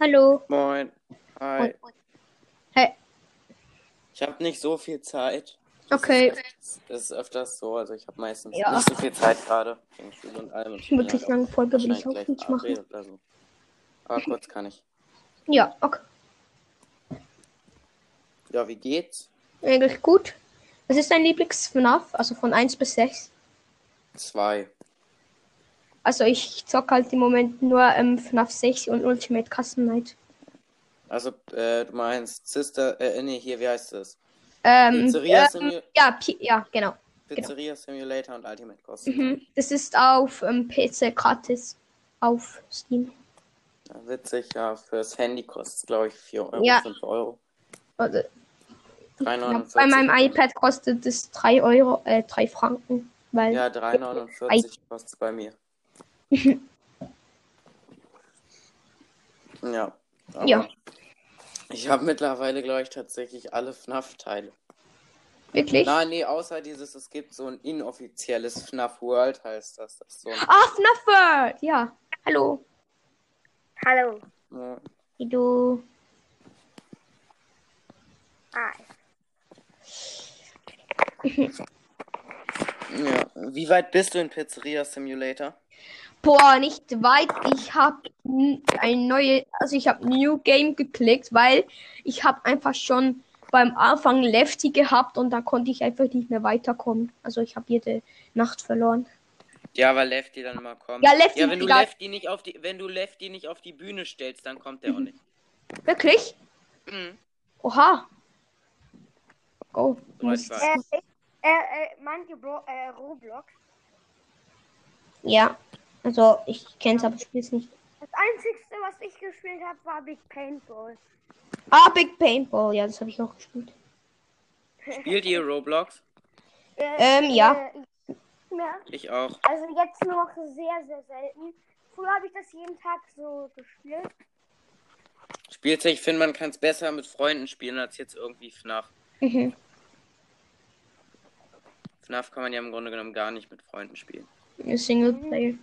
Hallo. Moin. Hi. Hey. Ich habe nicht so viel Zeit. Okay. Das ist öfters so. Also ich habe meistens Ja. nicht so viel Zeit gerade. Wegen Schule und allem. Und ich Wirklich halt lange Folge will ich auch nicht machen. verabredet Oder so. Aber kurz kann ich. Ja, okay. Ja, wie geht's? Eigentlich gut. Was ist dein Lieblings-FNAF? Also von 1 bis 6? Zwei. Also ich zock halt im Moment nur ähm, FNAF 6 und Ultimate Custom Night. Also, äh, du meinst Sister, äh, nee, hier, wie heißt das? Ähm, Pizzeria, ähm, Simu ja, ja, genau. Pizzeria Simulator und Ultimate Custom. Mhm. Das ist auf ähm, PC gratis. Auf Steam. Ja, witzig, ja. Fürs Handy kostet es, glaube ich, 4 Euro, Ja. 5 Euro. Also, ja, 3,49. bei meinem iPad kostet es 3 Euro, äh, 3 Franken. Weil, Ja, 3,49 kostet es bei mir. ja. Ja. Ich habe mittlerweile, glaube ich, tatsächlich alle FNAF-Teile. wirklich? Nein, nee, außer dieses, es gibt so ein inoffizielles FNAF World, heißt das. Das so ein, Ah, FNAF World! Ja. Hallo. Hallo. ja, Wie du. Hi. ja. Wie weit bist du in Pizzeria Simulator? Boah, nicht weit. Ich habe ein neue, also ich habe New Game geklickt, weil ich habe einfach schon beim Anfang Lefty gehabt und da konnte ich einfach nicht mehr weiterkommen. Also ich habe jede Nacht verloren. Ja, weil Lefty dann immer kommt. Ja, Lefty, Ja, wenn du egal. Lefty nicht auf die, wenn du Lefty nicht auf die Bühne stellst, dann kommt der auch nicht. Wirklich? Mhm. Oha. Go. Ich weiß. Äh, ich, äh, äh, ihr Bro äh, Roblox? Ja. Also ich kenn's aber spiel's nicht. Das einzigste, was ich gespielt habe, war Big Paintball. Ah, Big Paintball. Ja, das habe ich auch gespielt. Spielt ihr Roblox? Äh, Ähm, ja. Äh, ja. Ich auch. Also jetzt nur noch sehr, sehr selten. Früher habe ich das jeden Tag so gespielt. Spielzeug, ich finde, man kann es besser mit Freunden spielen als jetzt irgendwie FNAF. Mhm. FNAF kann man ja im Grunde genommen gar nicht mit Freunden spielen. Singleplayer.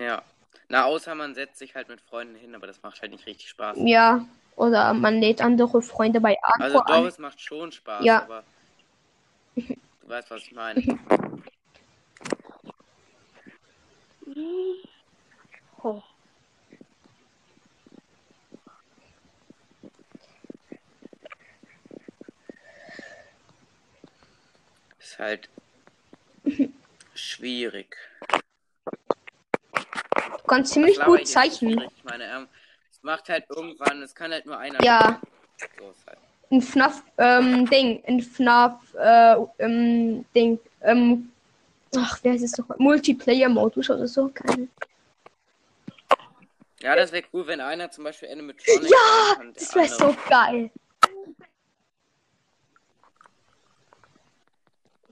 Ja. Na, außer man setzt sich halt mit Freunden hin, aber das macht halt nicht richtig Spaß. Ja. Oder man lädt andere Freunde bei Also Arco an. es macht schon Spaß, Ja. aber du weißt, was ich meine. Oh. Ist halt schwierig. Du kannst ziemlich Laber gut zeichnen. Ich meine, ähm, es macht halt irgendwann, es kann halt nur einer. Ja. So halt. Ein FNAF, ähm, Ding, ein FNAF, äh, ähm, Ding, ähm, ach, wer ist es doch? Multiplayer-Modus oder so, keine. Ja, das wäre cool, wenn einer zum Beispiel Animatronic Ja, kann, das wäre so geil.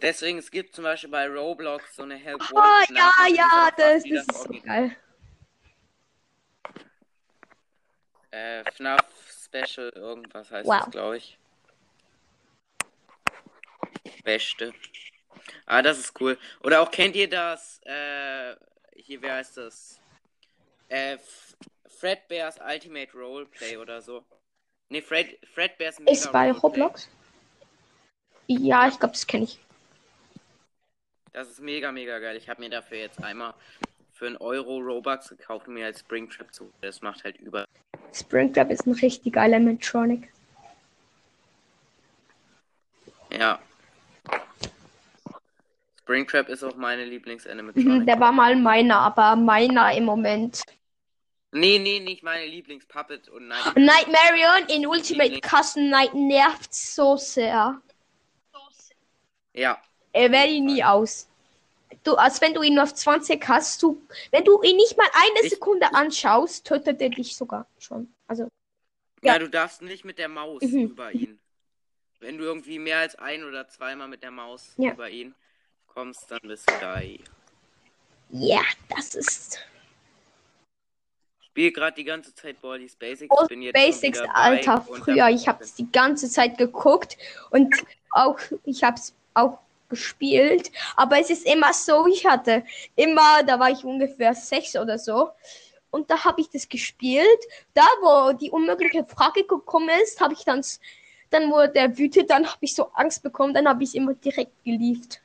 Deswegen, es gibt zum Beispiel bei Roblox so eine Help Ah, ja, Nachricht, die ja, aber das, das ist so geil. Äh, FNAF Special, irgendwas heißt Wow. das, glaube ich. Beste. Ah, das ist cool. Oder auch kennt ihr das, äh, hier, wer heißt das? Äh, Fredbear's Ultimate Roleplay oder so. Ne, Fred, Fredbear's Mega Ist bei Roleplay. Roblox? Ja, ich glaube, das kenne ich. Das ist mega, mega geil. Ich habe mir dafür jetzt einmal für einen Euro Robux gekauft, um mir als Springtrap zu. Das macht halt über. Springtrap ist ein richtig geiler Metronic. Ja. Springtrap ist auch meine Mhm, Lieblings-Animatronic. Der war mal meiner, aber meiner im Moment. Nee, nee, nicht meine Lieblings-Puppet und Night. Nightmarion in Ultimate Liebling- Custom Night nervt so sehr. Ja. Er wählt ihn nie aus. Du, als wenn du ihn nur auf 20 hast, du, wenn du ihn nicht mal eine Ich- Sekunde anschaust, tötet er dich sogar schon. Also, ja. Ja. du darfst nicht mit der Maus Mhm. über ihn. Wenn du irgendwie mehr als ein oder zweimal mit der Maus Ja. über ihn kommst, dann bist du da. ja, das ist Spiel gerade die ganze Zeit Baldi's Basics. All bin jetzt Basics, Alter. Früher, ich habe es die ganze Zeit geguckt und auch, ich habe es auch gespielt. Aber es ist immer so, ich hatte immer, da war ich ungefähr sechs oder so. und da habe ich das gespielt. Da, wo die unmögliche Frage gekommen ist, habe ich dann, dann wurde der wütend, dann habe ich so Angst bekommen, dann habe ich immer direkt geliebt.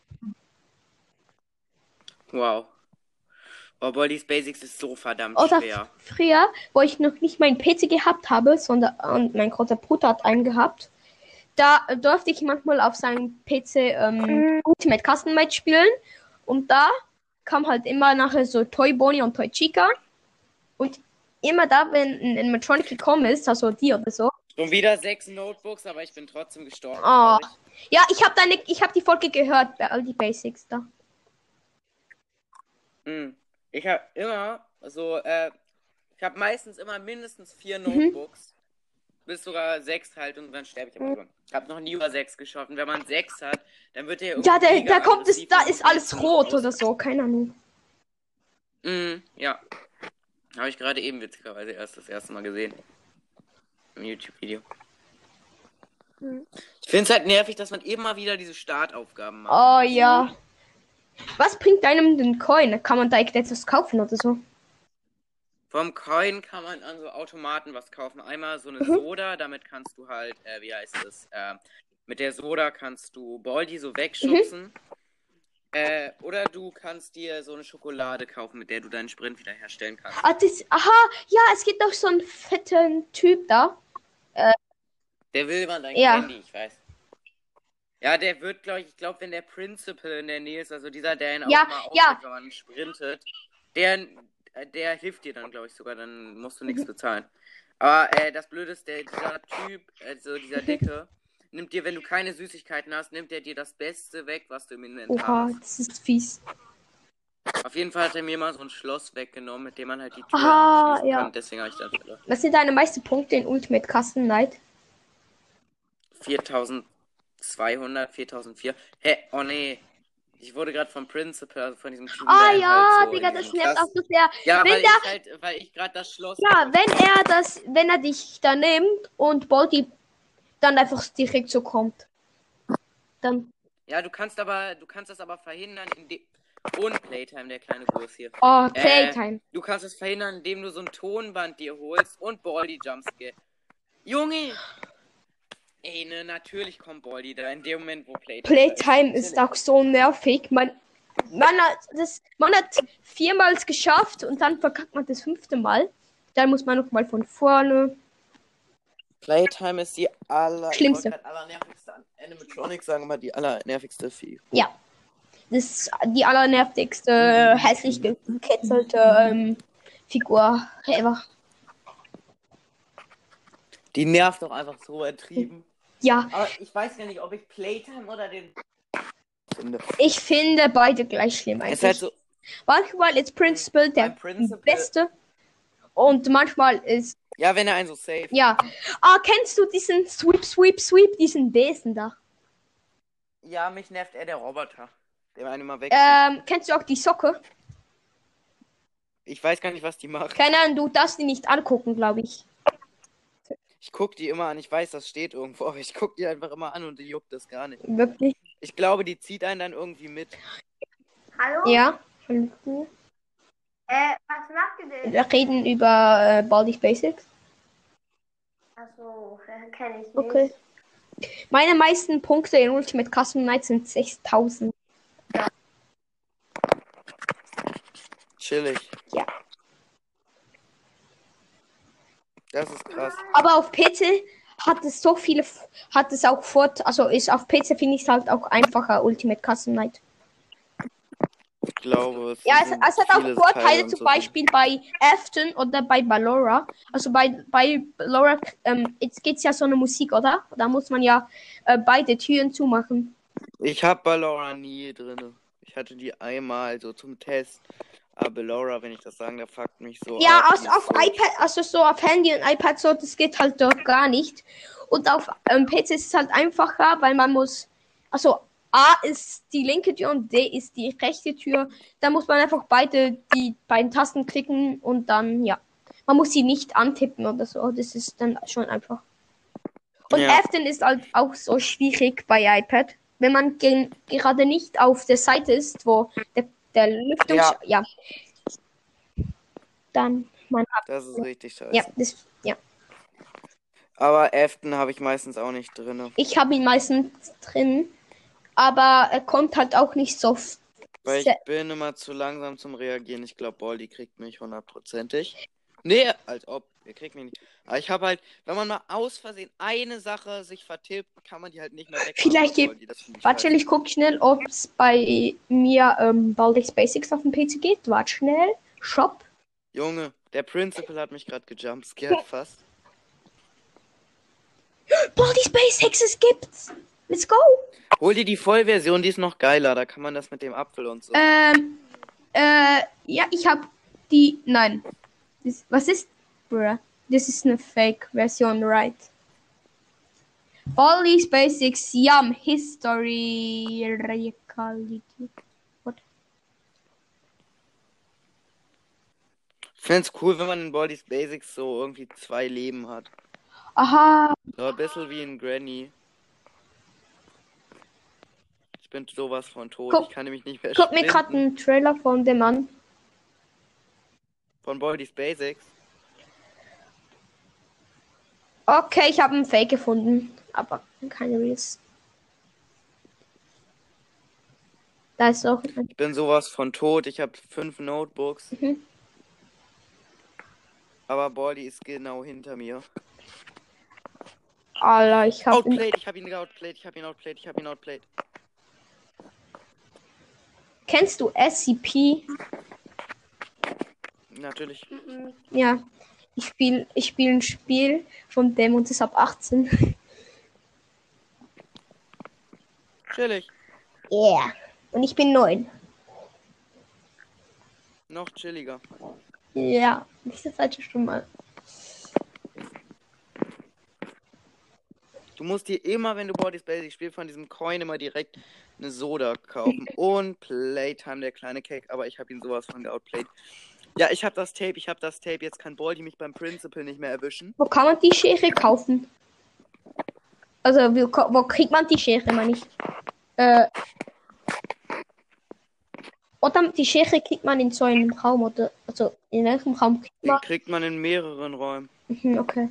Wow. Oh, Bodies Basics ist so verdammt Oder schwer. früher, wo ich noch nicht meinen PC gehabt habe, sondern und mein großer Bruder hat einen gehabt, da durfte ich manchmal auf seinem PC ähm, Ultimate Custom Match spielen. Und da kam halt immer nachher so Toy Bonnie und Toy Chica. Und immer da, wenn ein Animatronic gekommen ist, also die oder so. Schon wieder sechs Notebooks, aber ich bin trotzdem gestorben. Oh. Ja, ich habe deine, ich habe die Folge gehört bei all die Basics da. ich. Hm. Ich habe immer so, äh, ich habe meistens immer mindestens vier Mhm. Bis sogar sechs halt und dann sterbe ich aber über. Ich habe noch nie über sechs geschafft. Und wenn man sechs hat, dann wird der Ja, der, da kommt es, da ist alles rot oder so, keine Ahnung. Mhm, ja. Habe ich gerade eben witzigerweise erst das erste Mal gesehen. Im YouTube-Video. Hm. Ich finde es halt nervig, dass man immer wieder diese Startaufgaben macht. Oh ja. Was bringt einem den Coin? Kann man da etwas kaufen oder so? Vom Coin kann man an so Automaten was kaufen. Einmal so eine Mhm. Soda, damit kannst du halt, äh, wie heißt es, äh, mit der Soda kannst du Baldi so wegschubsen. Mhm. Äh, oder du kannst dir so eine Schokolade kaufen, mit der du deinen Sprint wiederherstellen kannst. Ah, das, aha, ja, es gibt doch so einen fetten Typ da. Der will man dein Ja. Candy, ich weiß. Ja, der wird, glaube ich, ich glaube, wenn der Principal in der Nähe ist, also dieser, der ihn Ja, auch mal ja. sprintet, der, der hilft dir dann, glaube ich, sogar, dann musst du Mhm. nichts bezahlen. Aber äh, das Blöde ist, der, dieser Typ, also dieser Mhm. Dicke, nimmt dir, wenn du keine Süßigkeiten hast, nimmt er dir das Beste weg, was du im Inventar Oha, hast. das ist fies. Auf jeden Fall hat er mir mal so ein Schloss weggenommen, mit dem man halt die Tür Aha, ja. kann. Deswegen habe ich verloren. Was sind deine meisten Punkte in Ultimate Custom Night? 4200, 4004. Hä? Oh nee. Ich wurde gerade vom Principal, also von diesem Typen. Ah ja, halt so Digga, das nervt auch so sehr. Ja, wenn weil der- ich halt, weil ich gerade das Schloss. Ja, wenn er das, wenn er dich da nimmt und Baldi dann einfach direkt so kommt. Dann. Ja, du kannst aber, du kannst das aber verhindern, indem. Und Playtime, der kleine Kurs hier. Oh, Äh, Playtime. Du kannst es verhindern, indem du so ein Tonband dir holst und Baldi Jumpscare. Junge! Ey, ne, natürlich kommt Baldi da in dem Moment, wo Playtime. Playtime ist auch so nervig. Man, man, hat das, man hat viermal es geschafft und dann verkackt man das fünfte Mal. Dann muss man nochmal von vorne. Playtime ist die aller. Schlimmste. Allernervigste an Animatronics sagen immer die allernervigste Vieh. Ja. Das ist die allernervigste, hässlich geketzelte ähm, Figur ever. Die nervt doch einfach so übertrieben. Ja, Aber ich weiß gar nicht, ob ich Playtime oder den finde. ich finde beide gleich schlimm eigentlich. ist halt so, Manchmal ist Principal der Principal- Beste. Und manchmal ist, ja, wenn er einen so safe. ja. Ah, kennst du diesen Sweep, Sweep, Sweep, diesen Besen da? Ja, mich nervt eher der Roboter. Der einen immer weg. Ähm, kennst du auch die Socke? Ich weiß gar nicht, was die macht. Keine Ahnung, du darfst die nicht angucken, glaube ich. Ich guck die immer an. Ich weiß, das steht irgendwo, aber ich guck die einfach immer an und die juckt das gar nicht. Wirklich? Ich glaube, die zieht einen dann irgendwie mit. Hallo? Ja. Hallo. Äh, was macht ihr denn? Wir reden über äh, Baldi's Basics. Achso, kenne ich nicht. Okay. Meine meisten Punkte in Ultimate Custom Night sind 6000. Chillig. Ja. Das ist krass. Aber auf PC hat es so viele, hat es auch Fort, also ist auf PC finde ich es halt auch einfacher Ultimate Custom Night. Ich glaube, es Ja, es, es hat auch Vorteile, zum so. Beispiel bei Afton oder bei Ballora. Also bei, bei Ballora, ähm, jetzt geht's ja so eine Musik, oder? Da muss man ja äh, beide Türen zumachen. Ich hab Ballora nie drinne. Ich hatte die einmal so zum Test. Aber Ballora, wenn ich das sagen darf, fuckt mich so Ja, aus, auf so iPad, also so auf Handy und iPad so, das geht halt dort gar nicht. Und auf ähm, PC ist es halt einfacher, weil man muss, also A ist die linke Tür und D ist die rechte Tür. Da muss man einfach beide die beiden Tasten klicken und dann, ja. Man muss sie nicht antippen oder so. Das ist dann schon einfach. Und Ja. Afton ist halt auch so schwierig bei iPad. Wenn man gen- gerade nicht auf der Seite ist, wo der, der Lüftungs... Ja. Dann mein Ab. Das ist richtig scheiße. Ja, das, ja. Aber Afton habe ich meistens auch nicht drin. Ich habe ihn meistens drin, aber er kommt halt auch nicht so. Weil ich bin immer zu langsam zum Reagieren. Ich glaube, Baldi kriegt mich hundertprozentig. Nee, als ob. Er kriegt mich nicht. Aber ich habe halt, wenn man mal aus Versehen eine Sache sich vertippt, kann man die halt nicht mehr wegmachen. Vielleicht gibt- Warte schnell, ich guck schnell, ob es bei mir ähm, Baldics Basics auf dem PC geht. Warte schnell. Shop. Junge, der Principal hat mich gerade gejumpscared fast. Baldi's Basics, es gibt's. Let's go. Hol dir die Vollversion, die ist noch geiler. Da kann man das mit dem Apfel und so. Ähm, äh, ja, ich habe die. Nein. Was ist. Bruh. Das ist eine Fake-Version, right? Baldi's Basics, Yum, History, Reality. What? Ich find's cool, wenn man in Baldi's Basics so irgendwie zwei Leben hat. Aha. So ein bisschen wie in Granny. Ich bin sowas von tot. Guck- ich kann nämlich nicht mehr Guck mir gerade einen Trailer von dem an. Von Baldi's Basics. Okay, ich habe einen Fake gefunden, aber keine Reels. Da ist auch ein Ich bin sowas von tot. Ich habe fünf Notebooks. Mhm. Aber Baldi ist genau hinter mir. Alter, ich habe Outplayed, ich habe ihn outplayed, ich habe ihn outplayed, ich habe ihn outplayed. Kennst du SCP? Natürlich. Ja. Ich spiele ich spiel ein Spiel von dem und es ist ab 18. Chillig. Yeah. Und ich bin 9. Noch chilliger. Ja, diese Seite schon mal. Du musst dir immer, wenn du Baldi's Basics spielst, von diesem Coin immer direkt eine Soda kaufen. Und Playtime, der kleine Cake. Aber ich habe ihn sowas von geoutplayed. Ja, ich habe das Tape, ich habe das Tape. Jetzt kann Baldi mich beim Principal nicht mehr erwischen. Wo kann man die Schere kaufen? Also, wo, wo kriegt man die Schere, meine ich? Äh. Oder die Schere kriegt man in so einem Raum, oder? Also, in welchem Raum kriegt Den man? kriegt man in mehreren Räumen. Mhm, okay.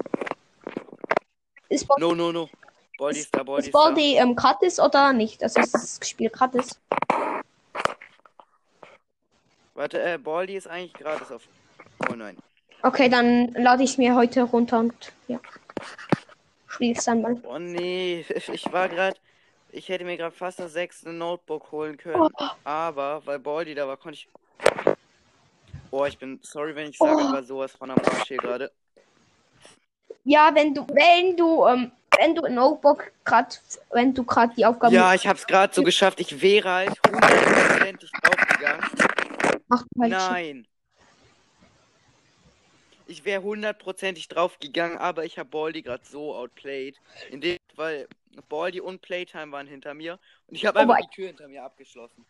Ist Baldi, No, no, no. Baldi ist da, Baldi ist ist da. Baldi ähm, gratis oder nicht? Also, ist das Spiel gratis? Warte, äh, Baldi ist eigentlich gratis auf. Oh nein. Okay, dann lade ich es mir heute runter und ja. Spiel es dann mal. Oh nee, ich war gerade. Ich hätte mir gerade fast das sechste Notebook holen können. Oh. Aber, weil Baldi da war, konnte ich. Oh, ich bin sorry, wenn ich sage, Oh. aber sowas von am Arsch hier gerade. Ja, wenn du, wenn du, ähm, wenn du ein Notebook gerade, wenn du gerade die Aufgaben Ja, ich hab's gerade so geschafft. Ich wäre halt hundertprozentig draufgegangen. Machst, halt Nein. Ich wäre hundertprozentig draufgegangen, aber ich habe Baldi gerade so outplayed. In dem, weil Baldi und Playtime waren hinter mir. Und ich habe Oh einfach die Tür hinter mir abgeschlossen.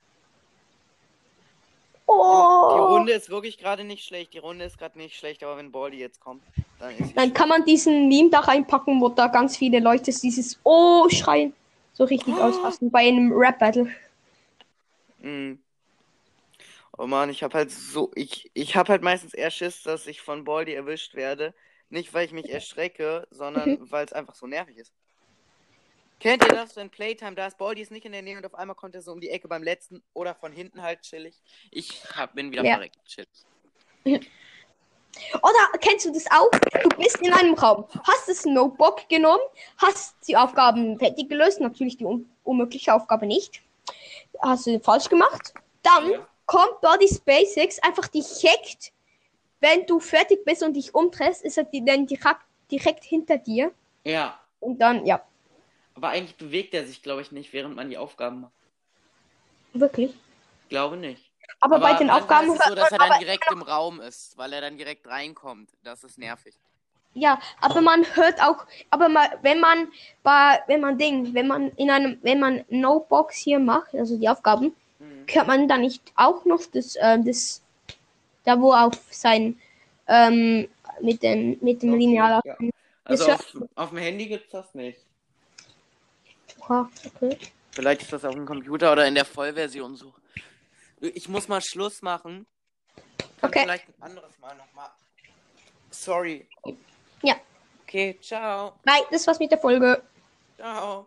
Die Oh. Runde ist wirklich gerade nicht schlecht. Die Runde ist gerade nicht schlecht, aber wenn Baldi jetzt kommt, dann ist Dann kann man diesen Meme da reinpacken, wo da ganz viele Leute dieses Oh schreien so richtig Oh. ausrasten bei einem Rap Battle. Oh Mann, ich hab halt so, ich, ich hab halt meistens eher Schiss, dass ich von Baldi erwischt werde. Nicht, weil ich mich erschrecke, sondern weil es einfach so nervig ist. Kennt ihr das, wenn Playtime da ist? Baldi ist nicht in der Nähe und auf einmal kommt er so um die Ecke beim letzten oder von hinten halt chillig. Ich hab, bin wieder Ja. verreckt, chillig. Oder kennst du das auch? Du bist in einem Raum, hast das Notebook genommen, hast die Aufgaben fertig gelöst, natürlich die un unmögliche Aufgabe nicht. Hast du falsch gemacht. Dann Ja. Kommt Body Basics, einfach dich hackt. Wenn du fertig bist und dich umdrehst, ist er dann direkt, direkt hinter dir. Ja, Und dann, ja, aber eigentlich bewegt er sich, glaube ich, nicht, während man die Aufgaben macht. wirklich. Glaube nicht. Aber, bei den Aufgaben ist es so, dass man er dann aber- direkt im Raum ist, weil er dann direkt reinkommt. Das ist nervig. Ja, aber man hört auch, aber mal, wenn man bei, wenn man Ding, wenn man in einem, wenn man No-Box hier macht, also die Aufgaben, Hört man dann nicht auch noch das, ähm, das, da wo auf sein, ähm, mit den, mit dem Lineal. ja. Das Also auf, auf dem Handy gibt's das nicht. Oha, okay. Vielleicht ist das auf dem Computer oder in der Vollversion so. Ich muss mal Schluss machen. Kann Okay. vielleicht ein anderes Mal nochmal Sorry. Ja. Okay, ciao. Nein, das war's mit der Folge. Ciao.